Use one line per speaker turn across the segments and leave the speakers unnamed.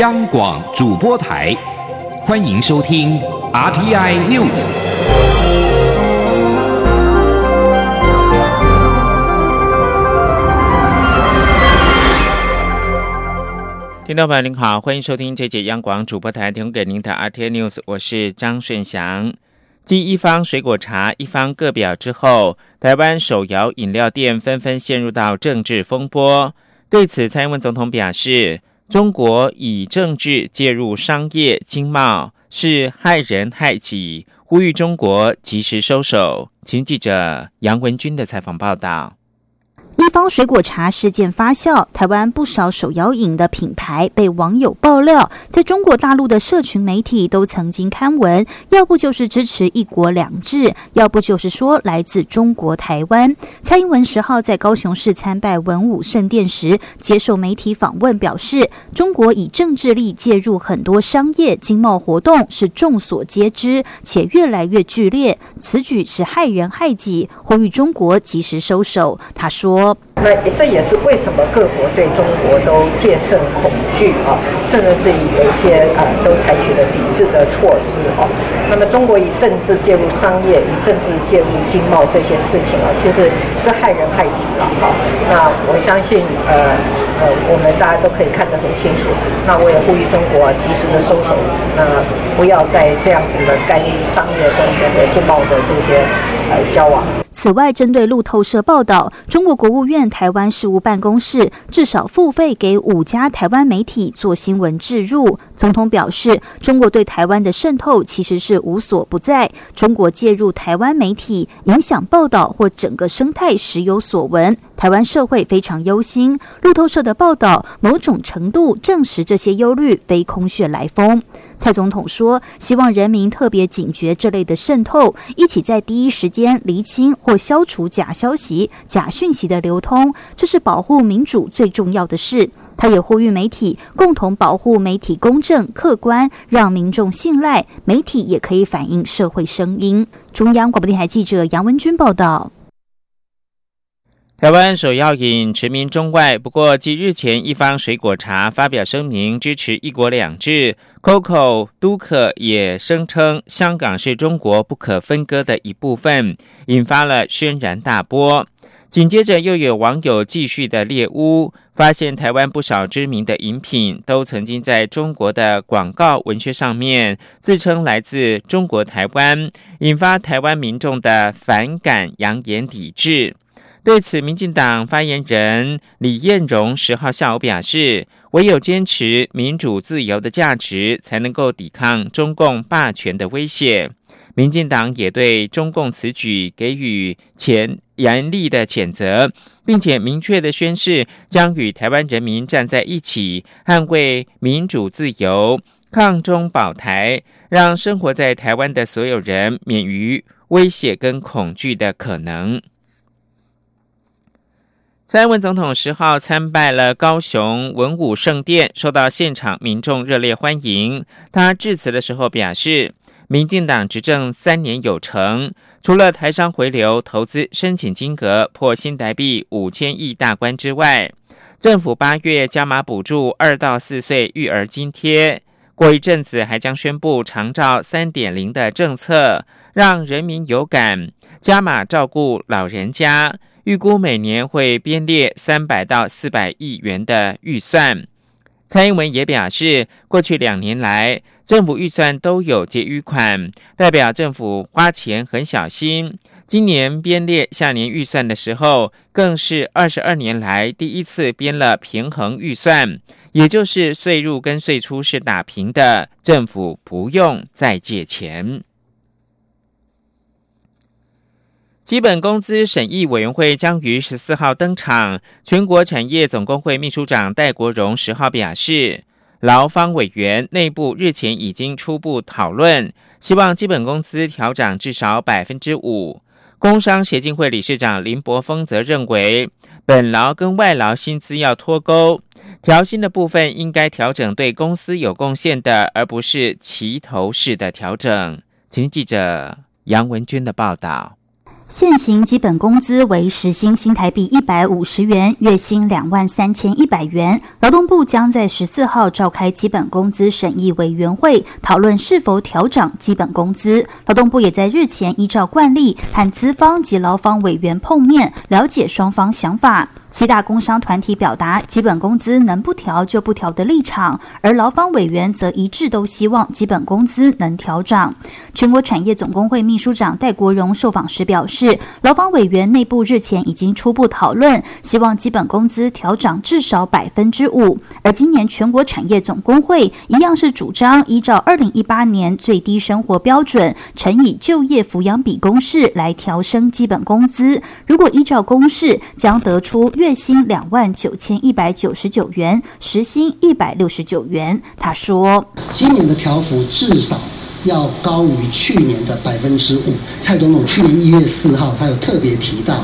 央广主播台，欢迎收听 RTI News。
听众朋友您好，欢迎收听这节央广主播台提供给您的 RTI News，我是张顺祥。继一方水果茶、一方个表之后，台湾手摇饮料店纷纷陷入到政治风波。对此，蔡英文总统表示。中国以政治介入商业经贸是害人害己，呼吁中国及时收手。请记者杨文军的采访报道。
一方水果茶事件发酵，台湾不少手摇饮的品牌被网友爆料，在中国大陆的社群媒体都曾经刊文，要不就是支持一国两制，要不就是说来自中国台湾。蔡英文十号在高雄市参拜文武圣殿时，接受媒体访问表示，中国以政治力介入很多商业经贸活动是众所皆知，且越来越剧烈，此举是害人害己，呼吁中国及时收手。他说。
up 那这也是为什么各国对中国都戒慎恐惧啊，甚至于有一些呃都采取了抵制的措施啊。那么中国以政治介入商业，以政治介入经贸这些事情啊，其实是害人害己了哈。那我相信呃呃，我们大家都可以看得很清楚。那我也呼吁中国及时的收手，那不要再这样子的干预商业跟那个经贸的这些呃交往。
此外，针对路透社报道，中国国务院台湾事务办公室至少付费给五家台湾媒体做新闻置入。总统表示，中国对台湾的渗透其实是无所不在，中国介入台湾媒体影响报道或整个生态时有所闻，台湾社会非常忧心。路透社的报道某种程度证实这些忧虑非空穴来风。蔡总统说：“希望人民特别警觉这类的渗透，一起在第一时间厘清或消除假消息、假讯息的流通，这是保护民主最重要的事。”他也呼吁媒体共同保护媒体公正、客观，让民众信赖媒体，也可以反映社会声音。中央广播电台记者杨文军报道。
台湾首要饮驰名中外，不过继日前一方水果茶发表声明支持“一国两制 ”，COCO 都可也声称香港是中国不可分割的一部分，引发了轩然大波。紧接着又有网友继续的猎污，发现台湾不少知名的饮品都曾经在中国的广告文学上面自称来自中国台湾，引发台湾民众的反感，扬言抵制。对此，民进党发言人李彦荣十号下午表示，唯有坚持民主自由的价值，才能够抵抗中共霸权的威胁。民进党也对中共此举给予前严厉的谴责，并且明确的宣誓，将与台湾人民站在一起，捍卫民主自由，抗中保台，让生活在台湾的所有人免于威胁跟恐惧的可能。蔡英文总统十号参拜了高雄文武圣殿，受到现场民众热烈欢迎。他致辞的时候表示，民进党执政三年有成，除了台商回流投资申请金额破新台币五千亿大关之外，政府八月加码补助二到四岁育儿津贴，过一阵子还将宣布长照三点零的政策，让人民有感，加码照顾老人家。预估每年会编列三百到四百亿元的预算。蔡英文也表示，过去两年来，政府预算都有结余款，代表政府花钱很小心。今年编列下年预算的时候，更是二十二年来第一次编了平衡预算，也就是税入跟税出是打平的，政府不用再借钱。基本工资审议委员会将于十四号登场。全国产业总工会秘书长戴国荣十号表示，劳方委员内部日前已经初步讨论，希望基本工资调整至少百分之五。工商协进会理事长林柏峰则认为，本劳跟外劳薪资要脱钩，调薪的部分应该调整对公司有贡献的，而不是齐头式的调整。请记者杨文君的报道。
现行基本工资为时薪新台币一百五十元，月薪两万三千一百元。劳动部将在十四号召开基本工资审议委员会，讨论是否调涨基本工资。劳动部也在日前依照惯例，和资方及劳方委员碰面，了解双方想法。七大工商团体表达基本工资能不调就不调的立场，而劳方委员则一致都希望基本工资能调涨。全国产业总工会秘书长戴国荣受访时表示，劳方委员内部日前已经初步讨论，希望基本工资调涨至少百分之五。而今年全国产业总工会一样是主张依照二零一八年最低生活标准乘以就业抚养比公式来调升基本工资。如果依照公式，将得出。月薪两万九千一百九十九元，时薪一百六十九元。他说：“
今年的条幅至少要高于去年的百分之五。”蔡总统去年一月四号，他有特别提到，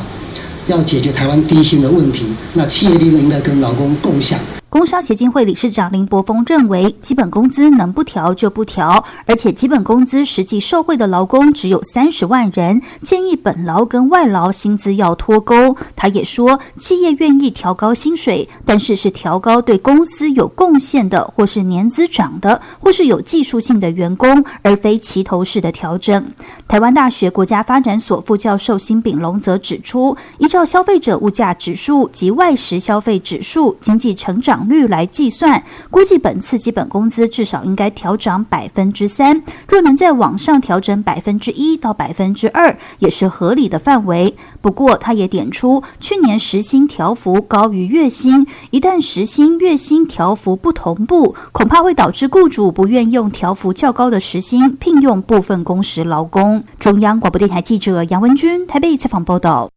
要解决台湾低薪的问题，那企业利润应该跟劳工共享。
工商协进会理事长林柏峰认为，基本工资能不调就不调，而且基本工资实际受惠的劳工只有三十万人，建议本劳跟外劳薪资要脱钩。他也说，企业愿意调高薪水，但是是调高对公司有贡献的，或是年资长的，或是有技术性的员工，而非齐头式的调整。台湾大学国家发展所副教授辛炳龙则指出，依照消费者物价指数及外食消费指数经济成长。率来计算，估计本次基本工资至少应该调涨百分之三。若能在往上调整百分之一到百分之二，也是合理的范围。不过，他也点出，去年时薪调幅高于月薪，一旦时薪月薪调幅不同步，恐怕会导致雇主不愿用调幅较高的时薪聘用部分工时劳工。中央广播电台记者杨文君台北采访报道。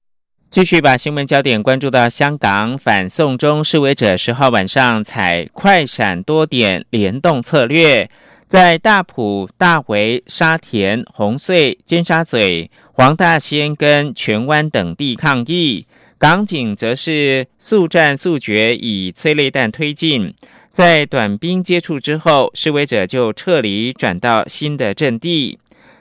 继续把新闻焦点关注到香港反送中示威者十号晚上采快闪多点联动策略，在大埔、大围、沙田、红隧、尖沙咀、黄大仙跟荃湾等地抗议，港警则是速战速决，以催泪弹推进。在短兵接触之后，示威者就撤离，转到新的阵地。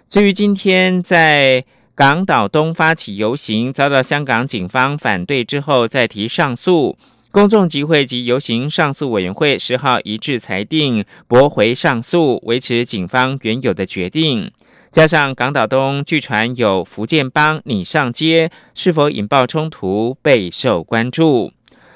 至于今天在。港岛东发起游行，遭到香港警方反对之后再提上诉。公众集会及游行上诉委员会十号一致裁定驳回上诉，维持警方原有的决定。加上港岛东据传有福建帮你上街，是否引爆冲突备受关注。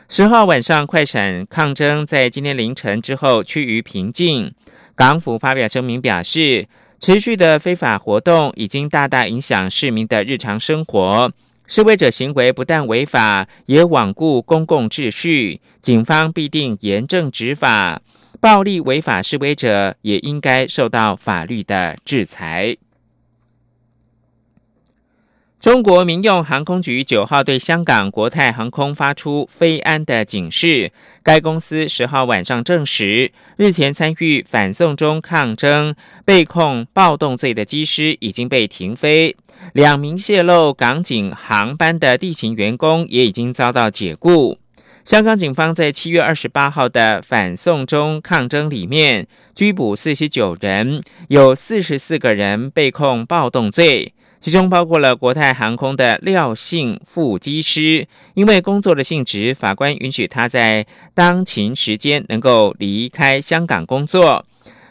十号晚上快闪抗争在今天凌晨之后趋于平静。港府发表声明表示。持续的非法活动已经大大影响市民的日常生活，示威者行为不但违法，也罔顾公共秩序，警方必定严正执法。暴力违法示威者也应该受到法律的制裁。中国民用航空局九号对香港国泰航空发出飞安的警示。该公司十号晚上证实，日前参与反送中抗争被控暴动罪的机师已经被停飞，两名泄露港警航班的地勤员工也已经遭到解雇。香港警方在七月二十八号的反送中抗争里面拘捕四十九人，有四十四个人被控暴动罪。其中包括了国泰航空的廖姓副机师，因为工作的性质，法官允许他在当勤时间能够离开香港工作。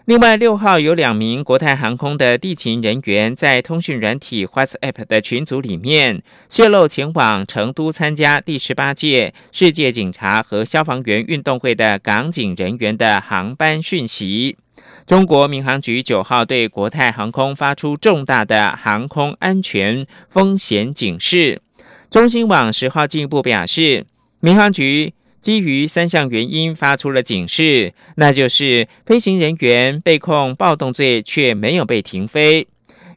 另外，六号有两名国泰航空的地勤人员在通讯软体 WhatsApp 的群组里面泄露前往成都参加第十八届世界警察和消防员运动会的港警人员的航班讯息。中国民航局九号对国泰航空发出重大的航空安全风险警示。中新网十号进一步表示，民航局基于三项原因发出了警示，那就是飞行人员被控暴动罪却没有被停飞，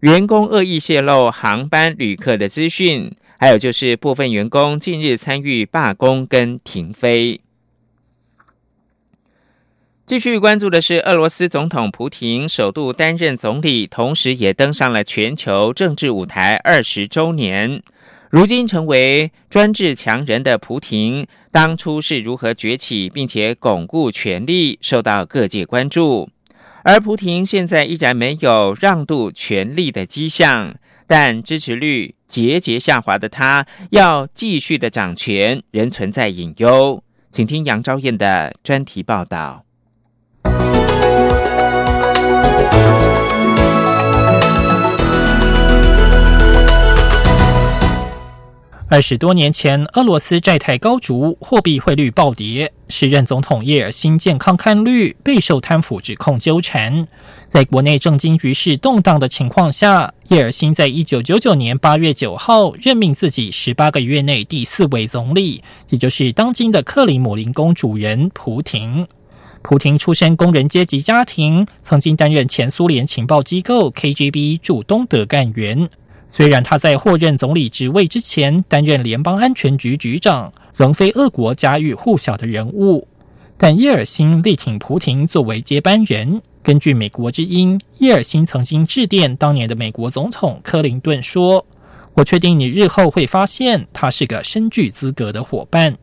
员工恶意泄露航班旅客的资讯，还有就是部分员工近日参与罢工跟停飞。继续关注的是，俄罗斯总统普廷首度担任总理，同时也登上了全球政治舞台二十周年。如今成为专制强人的普廷，当初是如何崛起并且巩固权力，受到各界关注。而普廷现在依然没有让渡权力的迹象。但支持率节节下滑的他，要继续的掌权，仍存在隐忧。请听杨昭燕的专题报道。
二十多年前，俄罗斯债台高筑，货币汇率暴跌，时任总统叶尔辛健康看绿，备受贪腐指控纠缠。在国内政经局势动荡的情况下，叶尔辛在一九九九年八月九号任命自己十八个月内第四位总理，也就是当今的克里姆林宫主人普廷。普廷出身工人阶级家庭，曾经担任前苏联情报机构 KGB 驻东德干员。虽然他在获任总理职位之前担任联邦安全局局长，仍非俄国家喻户晓的人物，但叶尔辛力挺普廷作为接班人。根据美国之音，叶尔辛曾经致电当年的美国总统克林顿说：“我确定你日后会发现他是个深具资格的伙伴。”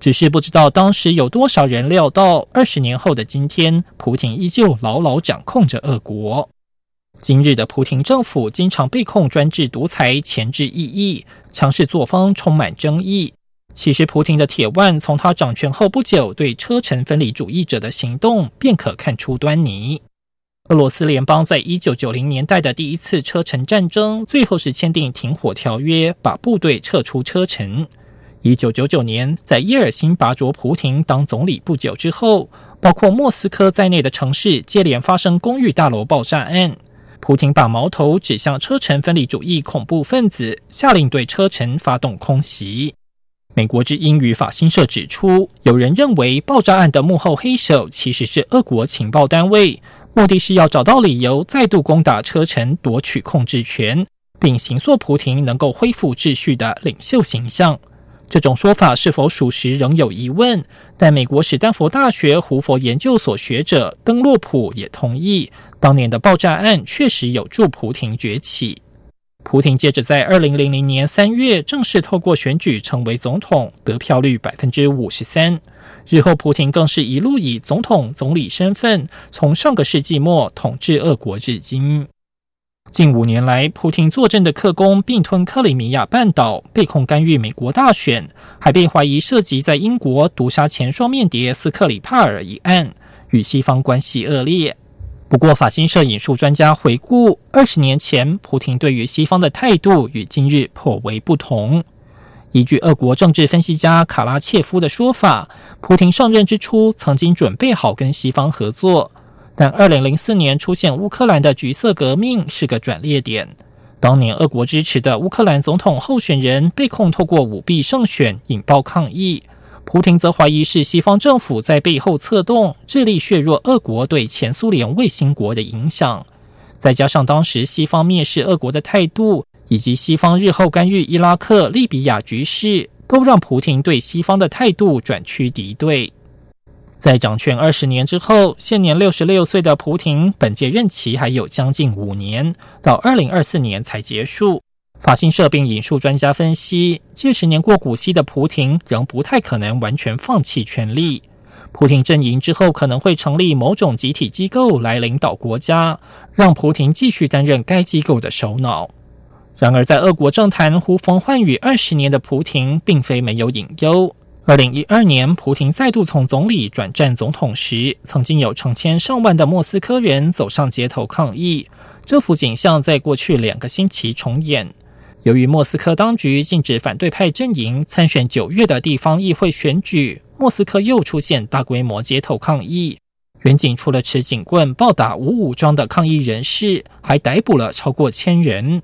只是不知道当时有多少人料到，二十年后的今天，普廷依旧牢牢掌控着俄国。今日的普廷政府经常被控专制独裁、钳制异议、强势作风，充满争议。其实，普廷的铁腕从他掌权后不久对车臣分离主义者的行动便可看出端倪。俄罗斯联邦在一九九零年代的第一次车臣战争，最后是签订停火条约，把部队撤出车臣。一九九九年，在叶尔辛拔卓普廷当总理不久之后，包括莫斯科在内的城市接连发生公寓大楼爆炸案。普廷把矛头指向车臣分离主义恐怖分子，下令对车臣发动空袭。美国之音与法新社指出，有人认为爆炸案的幕后黑手其实是俄国情报单位，目的是要找到理由再度攻打车臣，夺取控制权，并行塑普廷能够恢复秩序的领袖形象。这种说法是否属实仍有疑问，但美国史丹佛大学胡佛研究所学者登洛普也同意，当年的爆炸案确实有助普廷崛起。普廷接着在二零零零年三月正式透过选举成为总统，得票率百分之五十三。日后，普廷更是一路以总统、总理身份，从上个世纪末统治俄国至今。近五年来，普廷坐镇的克宫并吞克里米亚半岛，被控干预美国大选，还被怀疑涉及在英国毒杀前双面谍斯克里帕尔一案，与西方关系恶劣。不过，法新社引述专家回顾，二十年前普廷对于西方的态度与今日颇为不同。依据俄国政治分析家卡拉切夫的说法，普廷上任之初曾经准备好跟西方合作。但二零零四年出现乌克兰的橘色革命是个转捩点。当年俄国支持的乌克兰总统候选人被控透过舞弊胜选，引爆抗议。普廷则怀疑是西方政府在背后策动，致力削弱俄国对前苏联卫星国的影响。再加上当时西方蔑视俄国的态度，以及西方日后干预伊拉克、利比亚局势，都让普廷对西方的态度转趋敌对。在掌权二十年之后，现年六十六岁的普廷，本届任期还有将近五年，到二零二四年才结束。法新社并引述专家分析，届时年过古稀的普廷仍不太可能完全放弃权力。普廷阵营之后可能会成立某种集体机构来领导国家，让普廷继续担任该机构的首脑。然而，在俄国政坛呼风唤雨二十年的普廷，并非没有隐忧。二零一二年，普廷再度从总理转战总统时，曾经有成千上万的莫斯科人走上街头抗议。这幅景象在过去两个星期重演。由于莫斯科当局禁止反对派阵营参选九月的地方议会选举，莫斯科又出现大规模街头抗议。远警除了持警棍暴打无武装的抗议人士，还逮捕了超过千人。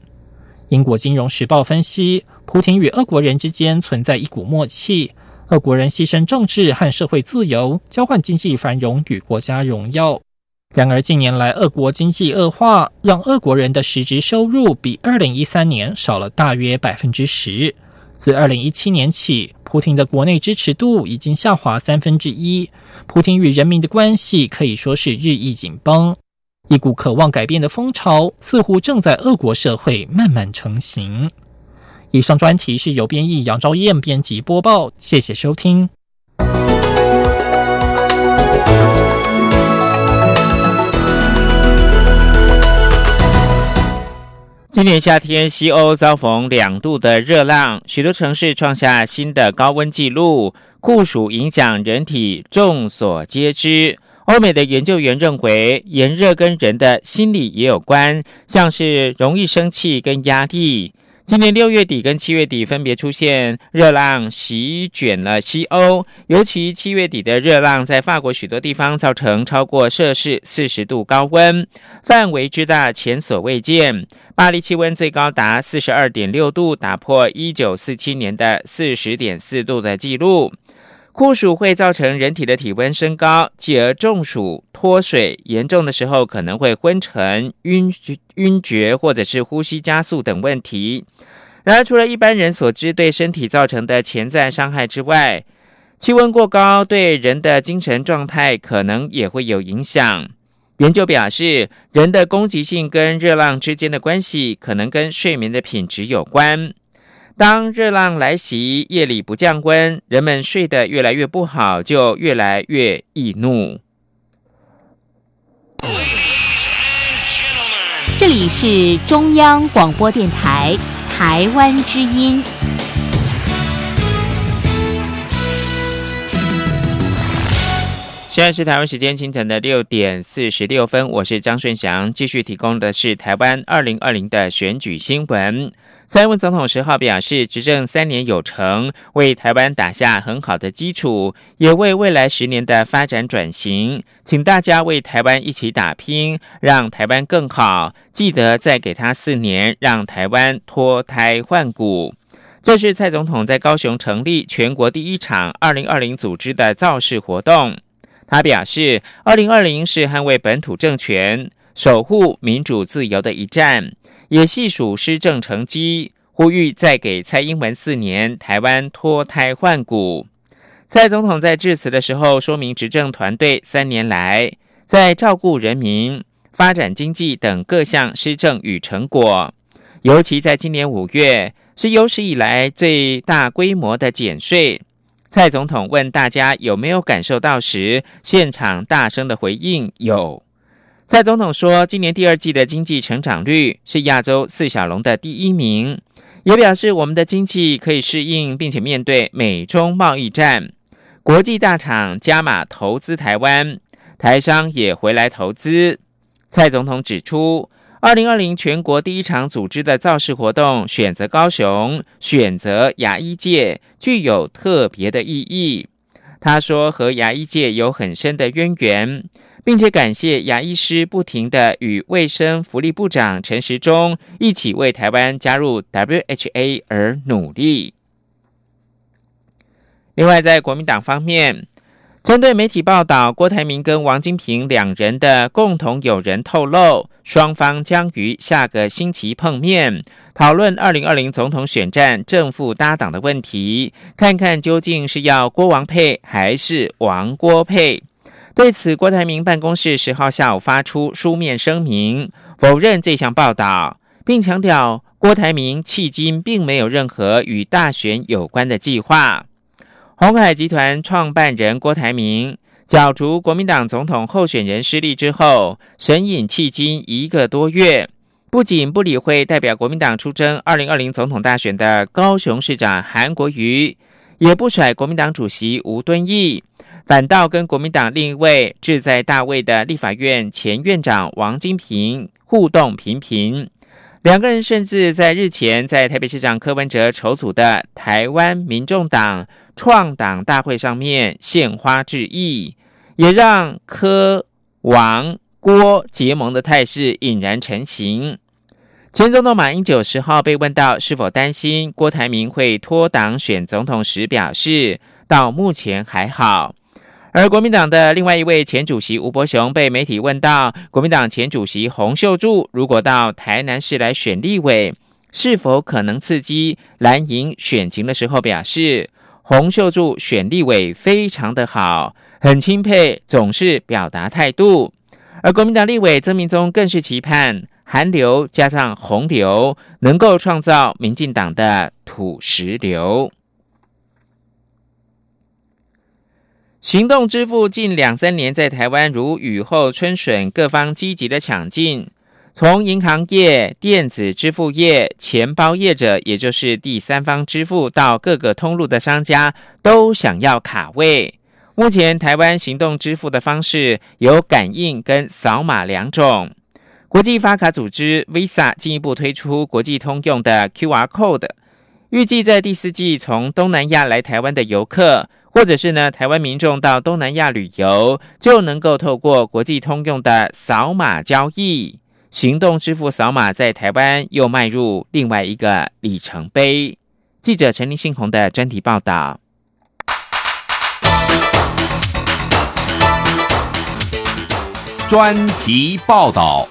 英国金融时报分析，普廷与俄国人之间存在一股默契。俄国人牺牲政治和社会自由，交换经济繁荣与国家荣耀。然而，近年来俄国经济恶化，让俄国人的实质收入比二零一三年少了大约百分之十。自二零一七年起，普京的国内支持度已经下滑三分之一。普京与人民的关系可以说是日益紧绷。一股渴望改变的风潮，似乎正在俄国社会慢慢成型。以上专题是由编译杨昭燕编辑播报，谢谢收听。
今年夏天，西欧遭逢两度的热浪，许多城市创下新的高温纪录。酷暑影响人体，众所皆知。欧美的研究员认为，炎热跟人的心理也有关，像是容易生气跟压力。今年六月底跟七月底分别出现热浪席卷了西欧，尤其七月底的热浪在法国许多地方造成超过摄氏四十度高温，范围之大前所未见。巴黎气温最高达四十二点六度，打破一九四七年的四十点四度的记录。酷暑会造成人体的体温升高，继而中暑、脱水，严重的时候可能会昏沉、晕晕厥，或者是呼吸加速等问题。然而，除了一般人所知对身体造成的潜在伤害之外，气温过高对人的精神状态可能也会有影响。研究表示，人的攻击性跟热浪之间的关系可能跟睡眠的品质有关。当热浪来袭，夜里不降温，人们睡得越来越不好，就越来越易怒。
这里是中央广播电台台湾之音。
现在是台湾时间清晨的六点四十六分，我是张顺祥，继续提供的是台湾二零二零的选举新闻。蔡英文总统十号表示，执政三年有成，为台湾打下很好的基础，也为未来十年的发展转型，请大家为台湾一起打拼，让台湾更好。记得再给他四年，让台湾脱胎换骨。这是蔡总统在高雄成立全国第一场二零二零组织的造势活动。他表示，二零二零是捍卫本土政权、守护民主自由的一战。也细数施政成绩，呼吁再给蔡英文四年，台湾脱胎换骨。蔡总统在致辞的时候说明，执政团队三年来在照顾人民、发展经济等各项施政与成果，尤其在今年五月是有史以来最大规模的减税。蔡总统问大家有没有感受到时，现场大声的回应有。蔡总统说，今年第二季的经济成长率是亚洲四小龙的第一名，也表示我们的经济可以适应，并且面对美中贸易战，国际大厂加码投资台湾，台商也回来投资。蔡总统指出，二零二零全国第一场组织的造势活动选择高雄，选择牙医界，具有特别的意义。他说，和牙医界有很深的渊源。并且感谢牙医师不停的与卫生福利部长陈时中一起为台湾加入 WHA 而努力。另外，在国民党方面，针对媒体报道郭台铭跟王金平两人的共同友人透露，双方将于下个星期碰面，讨论二零二零总统选战正副搭档的问题，看看究竟是要郭王配还是王郭配。对此，郭台铭办公室十号下午发出书面声明，否认这项报道，并强调郭台铭迄今并没有任何与大选有关的计划。红海集团创办人郭台铭角逐国民党总统候选人失利之后，神隐迄今一个多月，不仅不理会代表国民党出征二零二零总统大选的高雄市长韩国瑜，也不甩国民党主席吴敦义。反倒跟国民党另一位志在大位的立法院前院长王金平互动频频，两个人甚至在日前在台北市长柯文哲筹组的台湾民众党创党大会上面献花致意，也让柯王郭结盟的态势引然成型。前总统马英九十号被问到是否担心郭台铭会脱党选总统时，表示到目前还好。而国民党的另外一位前主席吴伯雄被媒体问到，国民党前主席洪秀柱如果到台南市来选立委，是否可能刺激蓝营选情的时候，表示洪秀柱选立委非常的好，很钦佩，总是表达态度。而国民党立委曾明宗更是期盼韩流加上洪流，能够创造民进党的土石流。行动支付近两三年在台湾如雨后春笋，各方积极的抢进。从银行业、电子支付业、钱包业者，也就是第三方支付到各个通路的商家，都想要卡位。目前台湾行动支付的方式有感应跟扫码两种。国际发卡组织 Visa 进一步推出国际通用的 QR Code，预计在第四季从东南亚来台湾的游客。或者是呢，台湾民众到东南亚旅游，就能够透过国际通用的扫码交易，行动支付扫码在台湾又迈入另外一个里程碑。记者陈林信宏的专题报道。
专题报道。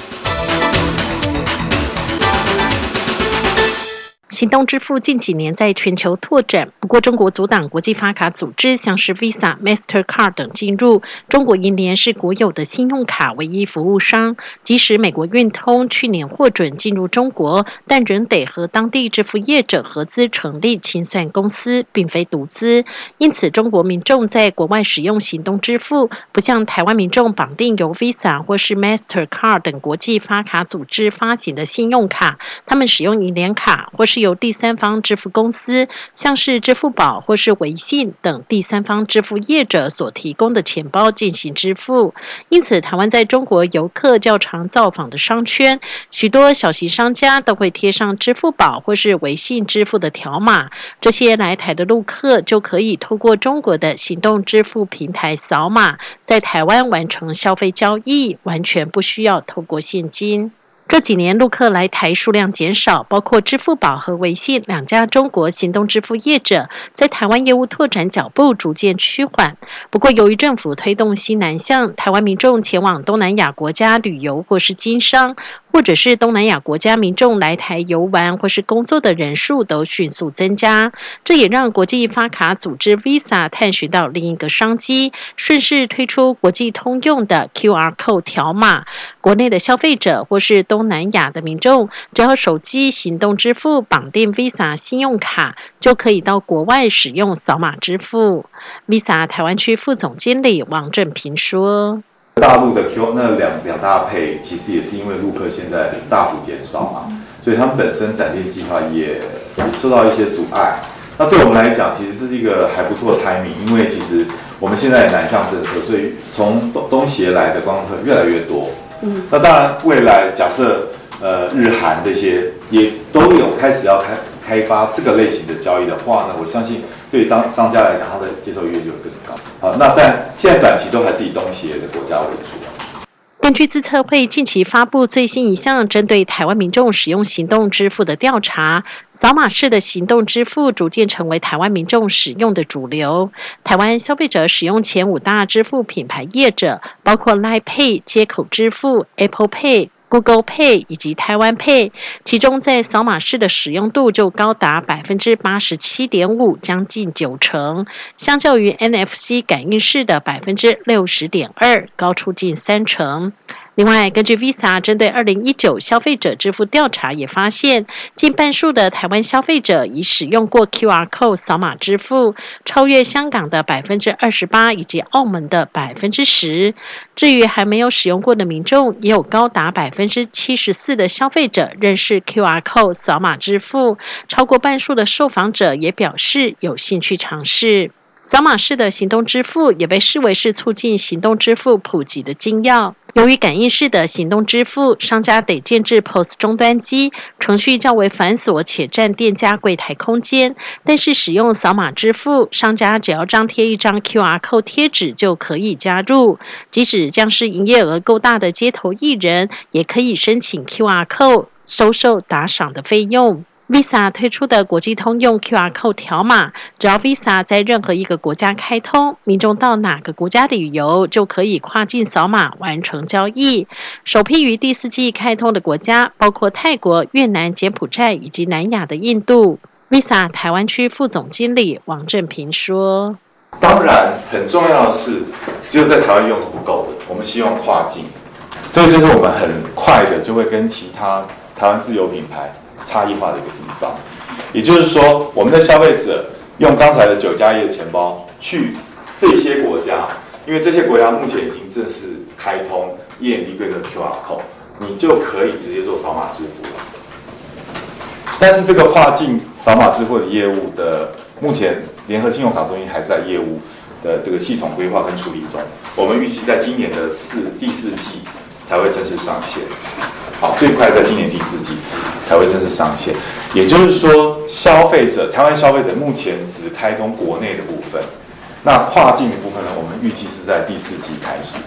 行动支付近几年在全球拓展，不过中国阻挡国际发卡组织像是 Visa、Mastercard 等进入。中国银联是国有的信用卡唯一服务商，即使美国运通去年获准进入中国，但仍得和当地支付业者合资成立清算公司，并非独资。因此，中国民众在国外使用行动支付，不像台湾民众绑定由 Visa 或是 Mastercard 等国际发卡组织发行的信用卡，他们使用银联卡或是。由第三方支付公司，像是支付宝或是微信等第三方支付业者所提供的钱包进行支付。因此，台湾在中国游客较常造访的商圈，许多小型商家都会贴上支付宝或是微信支付的条码。这些来台的陆客就可以透过中国的行动支付平台扫码，在台湾完成消费交易，完全不需要透过现金。这几年陆客来台数量减少，包括支付宝和微信两家中国行动支付业者在台湾业务拓展脚步逐渐趋缓。不过，由于政府推动西南向，台湾民众前往东南亚国家旅游或是经商。或者是东南亚国家民众来台游玩或是工作的人数都迅速增加，这也让国际发卡组织 Visa 探寻到另一个商机，顺势推出国际通用的 QR Code 条码。国内的消费者或是东南亚的民众，只要手机行动支付绑定 Visa 信用卡，就可以到国外使用扫码支付。Visa 台湾区副总经理王正平说。
大陆的 Q 那两两大配，其实也是因为陆客现在大幅减少嘛，所以他们本身展店计划也受到一些阻碍。那对我们来讲，其实这是一个还不错的 timing，因为其实我们现在南向政策，所以从东东协来的观光客越来越多。嗯，那当然未来假设呃日韩这些也都有开始要开开发这个类型的交易的话呢，我相信对当商家来讲，他的接受意愿就会更高。好，那但现在短期都还是以东协的国家为主。
根据自策会近期发布最新一项针对台湾民众使用行动支付的调查，扫码式的行动支付逐渐成为台湾民众使用的主流。台湾消费者使用前五大支付品牌业者，包括 Line Pay 接口支付、Apple Pay。Google Pay 以及台湾 Pay，其中在扫码式的使用度就高达百分之八十七点五，将近九成，相较于 NFC 感应式的百分之六十点二，高出近三成。另外，根据 Visa 针对二零一九消费者支付调查也发现，近半数的台湾消费者已使用过 QR Code 扫码支付，超越香港的百分之二十八以及澳门的百分之十。至于还没有使用过的民众，也有高达百分之七十四的消费者认识 QR Code 扫码支付，超过半数的受访者也表示有兴趣尝试。扫码式的行动支付也被视为是促进行动支付普及的金药。由于感应式的行动支付，商家得建置 POS 终端机，程序较为繁琐且占店家柜台空间。但是使用扫码支付，商家只要张贴一张 QR code 贴纸就可以加入。即使将是营业额够大的街头艺人，也可以申请 QR code 收受打赏的费用。Visa 推出的国际通用 QR Code 条码，只要 Visa 在任何一个国家开通，民众到哪个国家旅游就可以跨境扫码完成交易。首批于第四季开通的国家包括泰国、越南、柬埔寨以及南亚的印度。Visa 台湾区副总经理王正平说：“
当然，很重要的是，只有在台湾用是不够的，我们希望跨境。这就是我们很快的就会跟其他台湾自有品牌。”差异化的一个地方，也就是说，我们的消费者用刚才的九加一的钱包去这些国家，因为这些国家目前已经正式开通 EMV 规的 QR code，你就可以直接做扫码支付了。但是这个跨境扫码支付的业务的，目前联合信用卡中心还在业务的这个系统规划跟处理中，我们预计在今年的四第四季才会正式上线。好，最快在今年第四季才会正式上线。也就是说，消费者台湾消费者目前只开通国内的部分，那跨境的部分呢，我们预计是在第四季开始。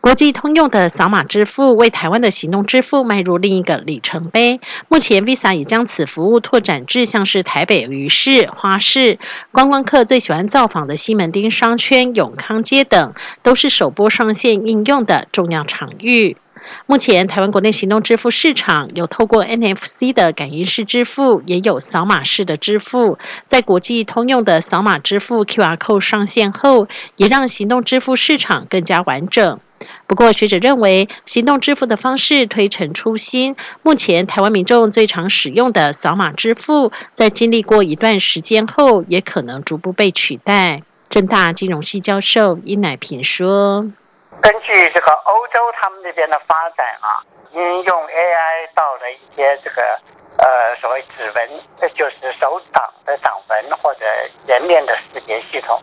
国际通用的扫码支付为台湾的行动支付迈入另一个里程碑。目前，Visa 已将此服务拓展至像是台北鱼市、花市、观光客最喜欢造访的西门町商圈、永康街等，都是首波上线应用的重要场域。目前，台湾国内行动支付市场有透过 NFC 的感应式支付，也有扫码式的支付。在国际通用的扫码支付 QR Code 上线后，也让行动支付市场更加完整。不过，学者认为，行动支付的方式推陈出新。目前，台湾民众最常使用的扫码支付，在经历过一段时间后，也可能逐步被取代。正大金融系教授殷乃平说：“
根据这个欧洲他们那边的发展啊，应用 AI 到了一些这个呃所谓指纹，就是手掌的掌纹或者人面的识别系统，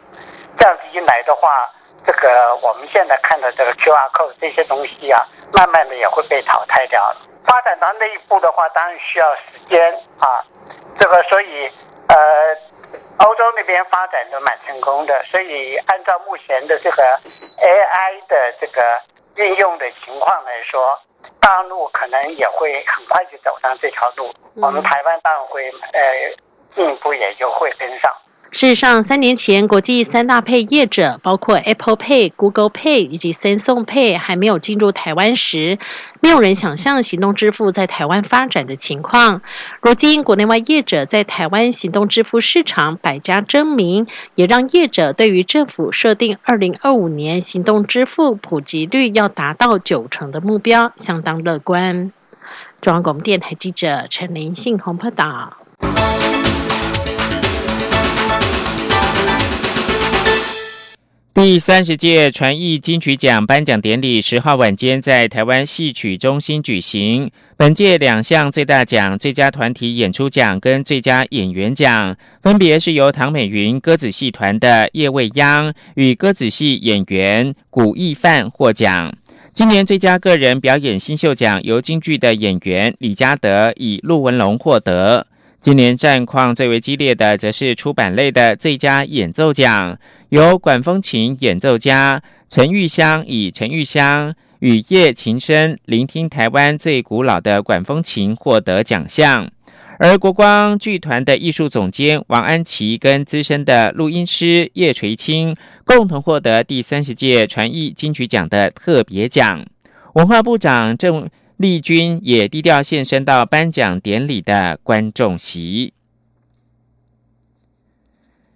这样子一来的话。”这个我们现在看到这个 QR code 这些东西啊，慢慢的也会被淘汰掉了。发展到那一步的话，当然需要时间啊。这个所以呃，欧洲那边发展的蛮成功的，所以按照目前的这个 AI 的这个运用的情况来说，大陆可能也会很快就走上这条路。我们台湾当然会呃进一步也就会跟上。
事实上，三年前，国际三大配业者，包括 Apple Pay、Google Pay 以及 Samsung Pay 还没有进入台湾时，没有人想象行动支付在台湾发展的情况。如今，国内外业者在台湾行动支付市场百家争鸣，也让业者对于政府设定二零二五年行动支付普及率要达到九成的目标相当乐观。中央广播电台记者陈林信洪报道。
第三十届传艺金曲奖颁奖典礼十号晚间在台湾戏曲中心举行。本届两项最大奖——最佳团体演出奖跟最佳演员奖，分别是由唐美云歌子戏团的叶未央与歌子戏演员古义范获奖。今年最佳个人表演新秀奖由京剧的演员李嘉德以陆文龙获得。今年战况最为激烈的，则是出版类的最佳演奏奖，由管风琴演奏家陈玉香以陈玉香雨夜琴声聆听台湾最古老的管风琴获得奖项，而国光剧团的艺术总监王安琪跟资深的录音师叶垂青共同获得第三十届传艺金曲奖的特别奖，文化部长郑。丽君也低调现身到颁奖典礼的观众席。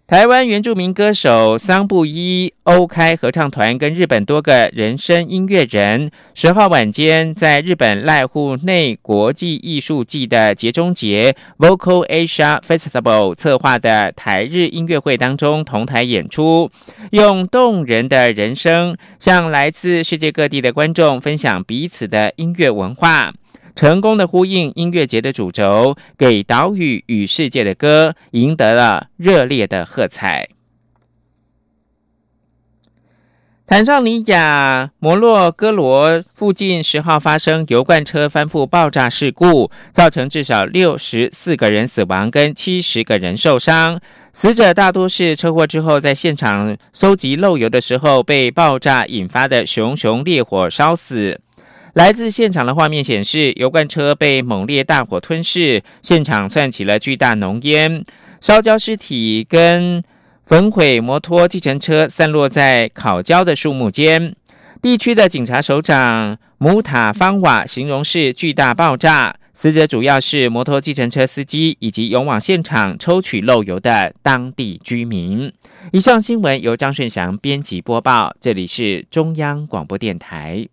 台湾原住民歌手桑布伊欧开合唱团跟日本多个人声音乐人，十号晚间在日本濑户内国际艺术季的节中节 Vocal Asia Festival 策划的台日音乐会当中同台演出，用动人的人声向来自世界各地的观众分享彼此的音乐文化。成功的呼应音乐节的主轴，给岛屿与世界的歌赢得了热烈的喝彩。坦桑尼亚摩洛哥罗附近十号发生油罐车翻覆爆炸事故，造成至少六十四个人死亡，跟七十个人受伤。死者大多是车祸之后在现场收集漏油的时候被爆炸引发的熊熊烈火烧死。来自现场的画面显示，油罐车被猛烈大火吞噬，现场窜起了巨大浓烟，烧焦尸体跟焚毁摩托计程车散落在烤焦的树木间。地区的警察首长姆塔方瓦形容是巨大爆炸，死者主要是摩托计程车司机以及勇往现场抽取漏油的当地居民。以上新闻由张顺祥编辑播报，这里是中央广播电台。